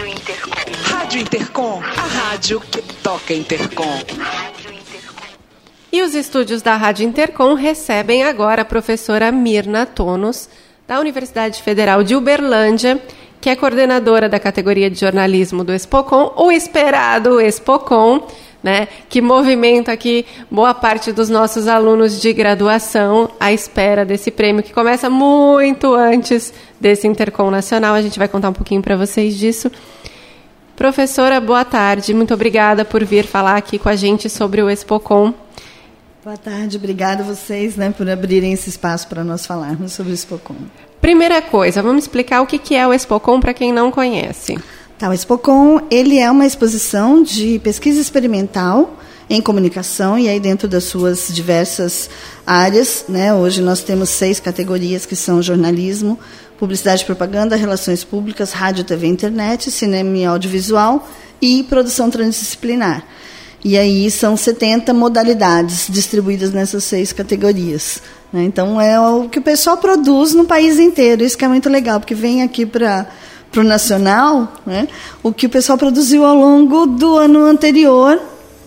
Rádio Intercom. Rádio Intercom, a rádio que toca Intercom. Rádio Intercom. E os estúdios da Rádio Intercom recebem agora a professora Mirna Tonos, da Universidade Federal de Uberlândia, que é coordenadora da categoria de jornalismo do Expocom, o esperado Expocom, né, que movimenta aqui boa parte dos nossos alunos de graduação à espera desse prêmio, que começa muito antes desse Intercom Nacional. A gente vai contar um pouquinho para vocês disso. Professora, boa tarde. Muito obrigada por vir falar aqui com a gente sobre o Expocom. Boa tarde, obrigada a vocês né, por abrirem esse espaço para nós falarmos sobre o Expocom. Primeira coisa, vamos explicar o que que é o Expocom para quem não conhece. Tá, o Expocom ele é uma exposição de pesquisa experimental em comunicação e aí dentro das suas diversas áreas, né? Hoje nós temos seis categorias que são jornalismo, publicidade e propaganda, relações públicas, rádio, TV, internet, cinema e audiovisual e produção transdisciplinar. E aí são 70 modalidades distribuídas nessas seis categorias. né? Então é o que o pessoal produz no país inteiro. Isso que é muito legal, porque vem aqui para para o nacional, né, o que o pessoal produziu ao longo do ano anterior,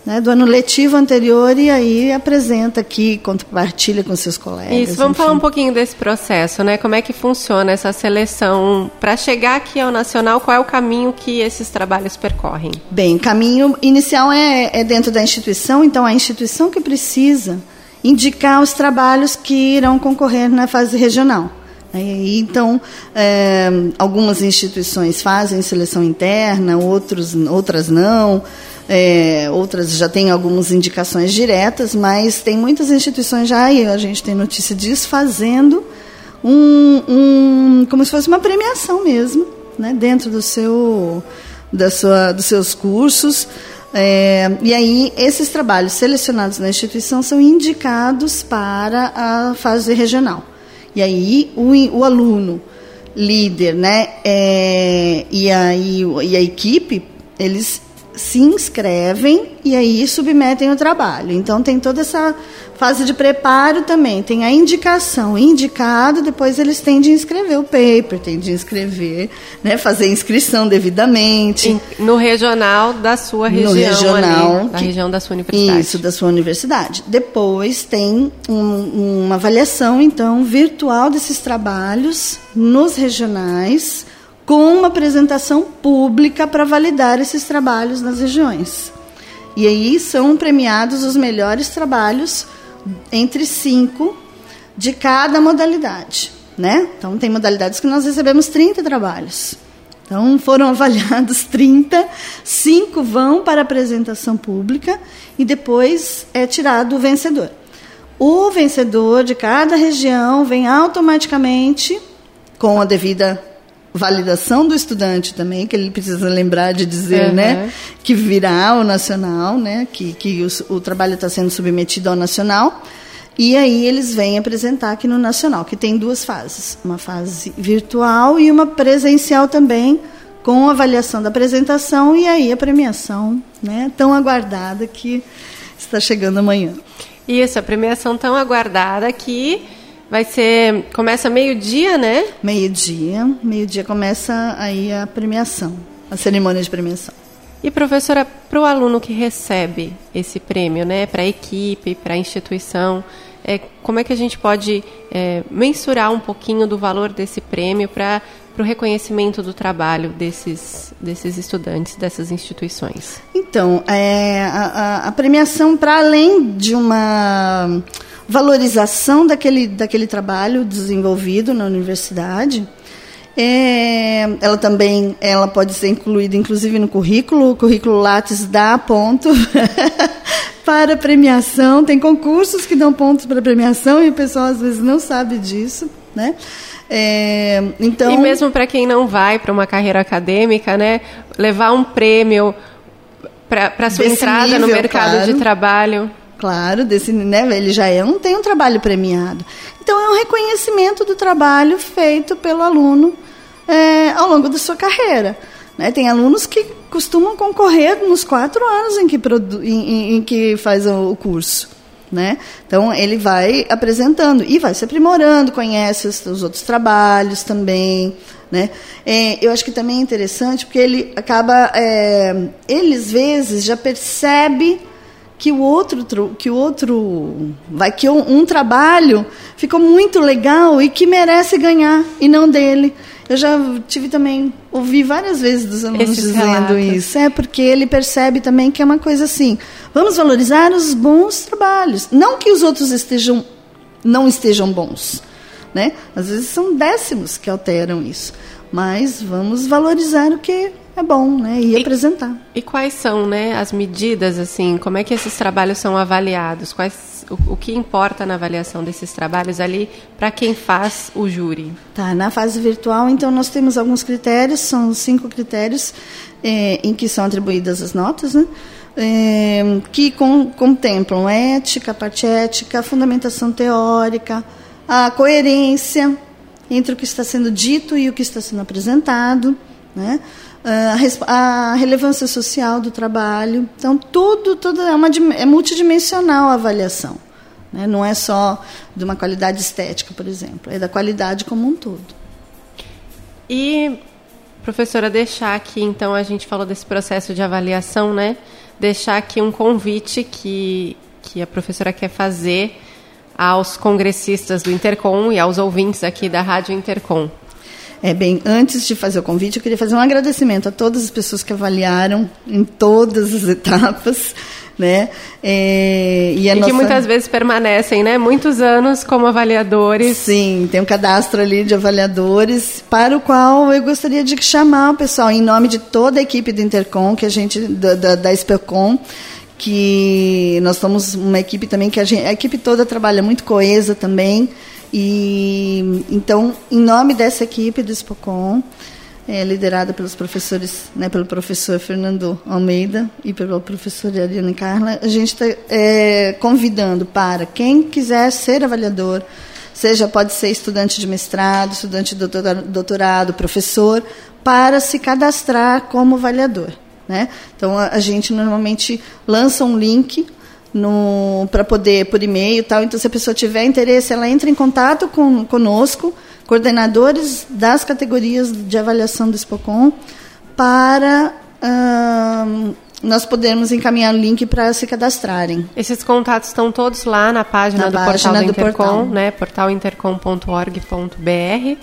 né, do ano letivo anterior, e aí apresenta aqui, compartilha com seus colegas. Isso, vamos enfim. falar um pouquinho desse processo, né? Como é que funciona essa seleção para chegar aqui ao nacional? Qual é o caminho que esses trabalhos percorrem? Bem, o caminho inicial é, é dentro da instituição, então a instituição que precisa indicar os trabalhos que irão concorrer na fase regional. Aí, Então, é, algumas instituições fazem seleção interna, outros, outras não, é, outras já têm algumas indicações diretas, mas tem muitas instituições já, e a gente tem notícia disso, fazendo um, um, como se fosse uma premiação mesmo, né, dentro do seu, da sua, dos seus cursos. É, e aí, esses trabalhos selecionados na instituição são indicados para a fase regional. E aí, o, o aluno, líder, né, é, e, aí, e a equipe, eles se inscrevem e aí submetem o trabalho. Então, tem toda essa fase de preparo também. Tem a indicação, indicado, depois eles têm de inscrever o paper, têm de inscrever, né, fazer a inscrição devidamente. No regional da sua No região, regional, ali, da que- região da sua universidade. Isso, da sua universidade. Depois tem um- uma avaliação, então, virtual desses trabalhos nos regionais, com uma apresentação pública para validar esses trabalhos nas regiões. E aí são premiados os melhores trabalhos entre cinco de cada modalidade. Né? Então, tem modalidades que nós recebemos 30 trabalhos. Então, foram avaliados 30, cinco vão para apresentação pública e depois é tirado o vencedor. O vencedor de cada região vem automaticamente, com a devida validação do estudante também, que ele precisa lembrar de dizer, Uhum. né, que virá ao nacional, né, que, que o, o trabalho está sendo submetido ao nacional. E aí eles vêm apresentar aqui no Nacional, que tem duas fases, uma fase virtual e uma presencial também, com avaliação da apresentação e aí a premiação, né, tão aguardada que está chegando amanhã. Isso, a premiação tão aguardada que vai ser. Começa meio-dia, né? Meio-dia, meio-dia começa aí a premiação, a cerimônia de premiação. E professora, para o aluno que recebe esse prêmio, né, para a equipe, para a instituição, é, como é que a gente pode é, mensurar um pouquinho do valor desse prêmio para o reconhecimento do trabalho desses, desses estudantes, dessas instituições? Então, é, a, a- a premiação, para além de uma valorização daquele, daquele trabalho desenvolvido na universidade, é, ela também ela pode ser incluída, inclusive, no currículo. O currículo Lattes dá ponto para premiação. Tem concursos que dão pontos para premiação e o pessoal às vezes não sabe disso, né? É, então, E mesmo para quem não vai para uma carreira acadêmica, né, levar um prêmio para sua entrada no nível, mercado claro. de trabalho. Claro, desse, né, ele já é, não tem um trabalho premiado. Então, é um reconhecimento do trabalho feito pelo aluno é, ao longo da sua carreira. Né? Tem alunos que costumam concorrer nos quatro anos em que, em, em- que faz o curso. Né? Então, ele vai apresentando e vai se aprimorando, conhece os, os outros trabalhos também. Né? É, eu acho que também é interessante porque ele acaba, é, ele às vezes já percebe que o outro que o outro vai que um, um, trabalho ficou muito legal e que merece ganhar e não dele. Eu já tive também ouvi várias vezes dos alunos Esses dizendo relatos. isso. É porque ele percebe também que é uma coisa assim vamos valorizar os bons trabalhos. Não que os outros estejam não estejam bons né? Às vezes são décimos que alteram isso. Mas vamos valorizar o que é bom, né? E, e, apresentar. E quais são, né, as medidas, assim, como é que esses trabalhos são avaliados? Quais, o, o que importa na avaliação desses trabalhos ali para quem faz o júri? Tá, na fase virtual, então, nós temos alguns critérios, são cinco critérios é, em que são atribuídas as notas, né? É, que com, contemplam ética, parte ética, fundamentação teórica, a coerência entre o que está sendo dito e o que está sendo apresentado, né? Ah, a, relevância social do trabalho. Então, tudo, tudo é, uma, é multidimensional a avaliação. Né? Não é só de uma qualidade estética, por exemplo, é da qualidade como um todo. E, professora, deixar aqui, então, a gente falou desse processo de avaliação, né? Deixar aqui um convite que, que a professora quer fazer aos congressistas do Intercom e aos ouvintes aqui da Rádio Intercom. É, bem, antes de fazer o convite, eu queria fazer um agradecimento a todas as pessoas que avaliaram em todas as etapas. Né? É, e, e nossa... que muitas vezes permanecem, né? Muitos anos como avaliadores. Sim, tem um cadastro ali de avaliadores para o qual eu gostaria de chamar o pessoal em nome de toda a equipe do Intercom, que a gente da, da, da Spelcom, que nós somos uma equipe também que a, gente, a equipe toda trabalha muito coesa também. E então, em nome dessa equipe do Spocon, é, liderada pelos professores, né, pelo professor Fernando Almeida e pela professora Ariane Carla, a gente está é, convidando para quem quiser ser avaliador, seja pode ser estudante de mestrado, estudante de doutorado, professor, para se cadastrar como avaliador. Né? Então a, a gente normalmente lança um link para poder por e-mail e tal. Então, se a pessoa tiver interesse, ela entra em contato com, conosco, coordenadores das categorias de avaliação do Spocon, para nós podermos encaminhar o link para se cadastrarem. Esses contatos estão todos lá na página na do página portal do, do Intercom, portal. né? portalintercom.org.br.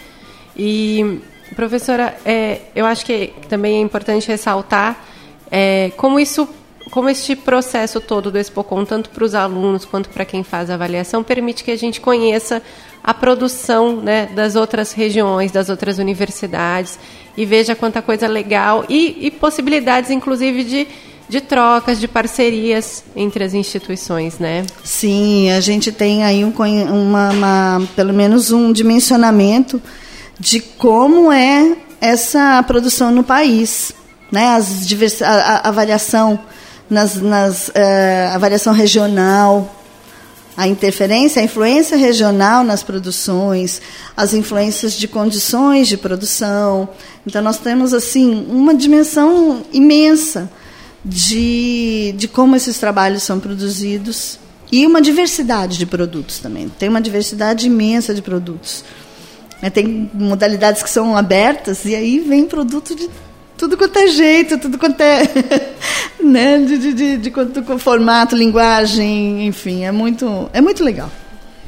E, professora, é, eu acho que também é importante ressaltar é, como isso como este processo todo do Expocom, tanto para os alunos quanto para quem faz a avaliação, permite que a gente conheça a produção né, das outras regiões, das outras universidades e veja quanta coisa legal e, e possibilidades, inclusive, de, de trocas, de parcerias entre as instituições, né? Sim, a gente tem aí um, uma, uma, pelo menos um dimensionamento de como é essa produção no país, né? As a, a, a variação nas, nas uh, a variação regional, a interferência, a influência regional nas produções, as influências de condições de produção. Então nós temos assim uma dimensão imensa de, de como esses trabalhos são produzidos e uma diversidade de produtos também. Tem uma diversidade imensa de produtos. É, tem modalidades que são abertas e aí vem produto de tudo quanto é jeito, tudo quanto é. né, de, de, de, de quanto formato, linguagem, enfim, é muito, é muito legal.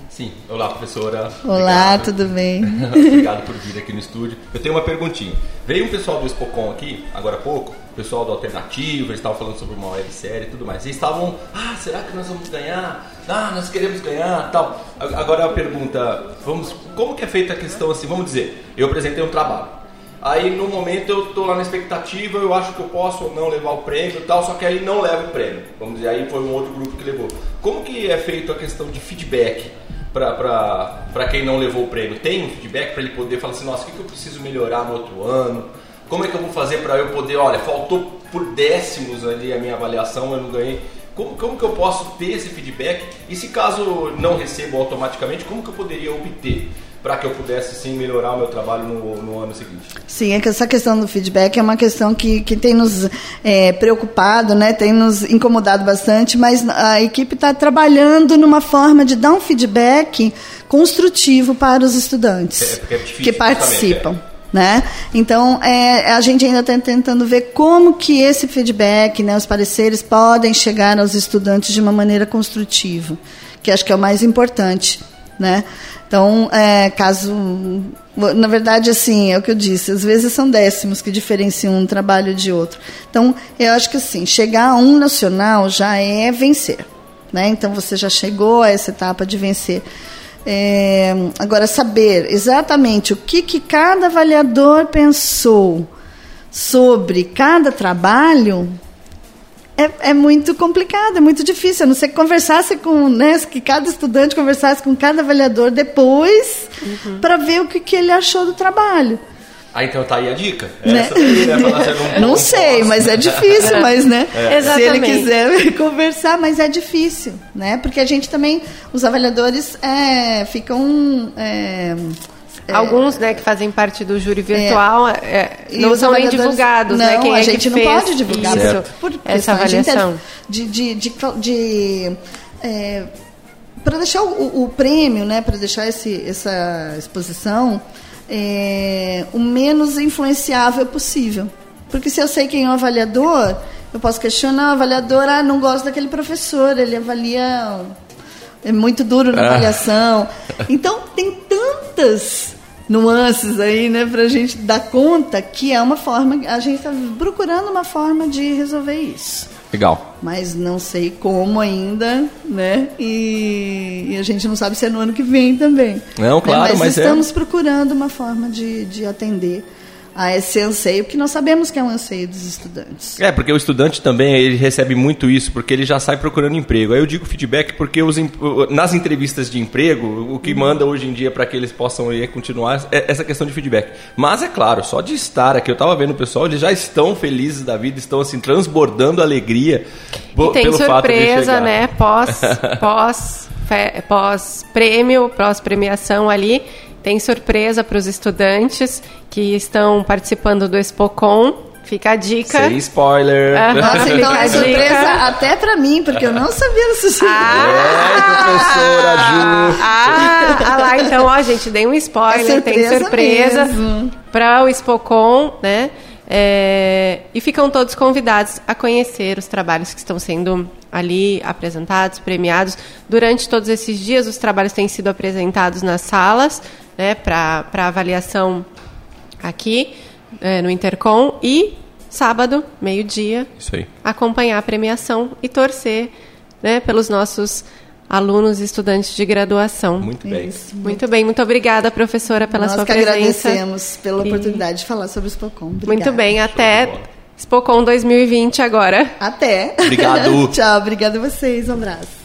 Sim, olá professora. Olá, Obrigado. tudo bem? Obrigado por vir aqui no estúdio. Eu tenho uma perguntinha. Veio um pessoal do Expocom aqui, agora há pouco, o pessoal do Alternativo, eles estavam falando sobre uma websérie e tudo mais. Eles estavam, ah, será que nós vamos ganhar? Ah, nós queremos ganhar tal. Agora a pergunta, vamos, como que é feita a questão assim? Vamos dizer, eu apresentei um trabalho. Aí no momento eu estou lá na expectativa, eu acho que eu posso ou não levar o prêmio e tal, só que aí não levo o prêmio. Vamos dizer, aí foi um outro grupo que levou. Como que é feito a questão de feedback para quem não levou o prêmio? Tem um feedback para ele poder falar assim, nossa, o que, que eu preciso melhorar no outro ano? Como é que eu vou fazer para eu poder, olha, faltou por décimos ali a minha avaliação, eu não ganhei. Como, como que eu posso ter esse feedback? E se caso não recebo automaticamente, como que eu poderia obter? Para que eu pudesse sim melhorar o meu trabalho no, no, ano seguinte. Sim, é que essa questão do feedback é uma questão que, que tem nos é, preocupado, né, tem nos incomodado bastante, mas a equipe está trabalhando numa forma de dar um feedback construtivo para os estudantes é, é difícil, que participam. Né? Então, é, a gente ainda está tentando ver como que esse feedback, né, os pareceres, podem chegar aos estudantes de uma maneira construtiva, que acho que é o mais importante. Né? Então, é, caso. Na verdade, assim, é o que eu disse, às vezes são décimos que diferenciam um trabalho de outro. Então, eu acho que assim, chegar a um nacional já é vencer. Né? Então, você já chegou a essa etapa de vencer. É, agora, saber exatamente o que, que cada avaliador pensou sobre cada trabalho é, é, muito complicado, é muito difícil. A não ser que conversasse com, né, que cada estudante conversasse com cada avaliador depois uhum. para ver o que, que ele achou do trabalho. Ah, então tá aí a dica. Né? Né, um não sei, mas é difícil, mas né? É. Se ele quiser conversar, mas é difícil, né? Porque a gente também, os avaliadores é, ficam é, é, Alguns, né, que fazem parte do júri virtual, é, é não são nem divulgados, não, né? Quem a é gente não pode divulgar isso, por, essa avaliação. De, de, de, de é, para deixar o, o, prêmio, né, para deixar esse, essa exposição é, o menos influenciável possível. Porque se eu sei quem é o avaliador, eu posso questionar o avaliador, ah, não gosto daquele professor, ele avalia é muito duro na ah. avaliação. Então, tem tantas nuances aí, né, para a gente dar conta que é uma forma, a gente está procurando uma forma de resolver isso. Legal. Mas não sei como ainda, né? E, e a gente não sabe se é no ano que vem também. Não, claro, né? mas, mas é. estamos é... procurando uma forma de, de atender a esse anseio, porque nós sabemos que é um anseio dos estudantes. É, porque o estudante também ele recebe muito isso, porque ele já sai procurando emprego. Aí eu digo feedback porque os, nas entrevistas de emprego, o que manda hoje em dia para que eles possam ir continuar é essa questão de feedback. Mas é claro, só de estar aqui, eu estava vendo o pessoal, eles já estão felizes da vida, estão assim transbordando alegria e tem pelo surpresa, né? Pós, pós, pós prêmio, pós premiação ali tem surpresa para os estudantes que estão participando do Expocom. Fica a dica. Sem spoiler. Uhum, Nossa, então é surpresa até para mim, porque eu não sabia dessa surpresa. Ah, é, professora Ju. Ah, ah, lá, então, ó, gente, dei um spoiler. É tem surpresa para o Expocom, né? É, e ficam todos convidados a conhecer os trabalhos que estão sendo ali apresentados, premiados. Durante todos esses dias, os trabalhos têm sido apresentados nas salas né, para avaliação aqui é, no Intercom e sábado, meio-dia, acompanhar a premiação e torcer né, pelos nossos alunos e estudantes de graduação. Muito bem. Isso. Muito bem, muito obrigada, professora, pela Nós sua que presença. agradecemos pela oportunidade de falar sobre o Spocom. Obrigada. Muito bem, até Spocom 2020 agora. Até. Obrigado. Tchau, obrigada a vocês, um abraço.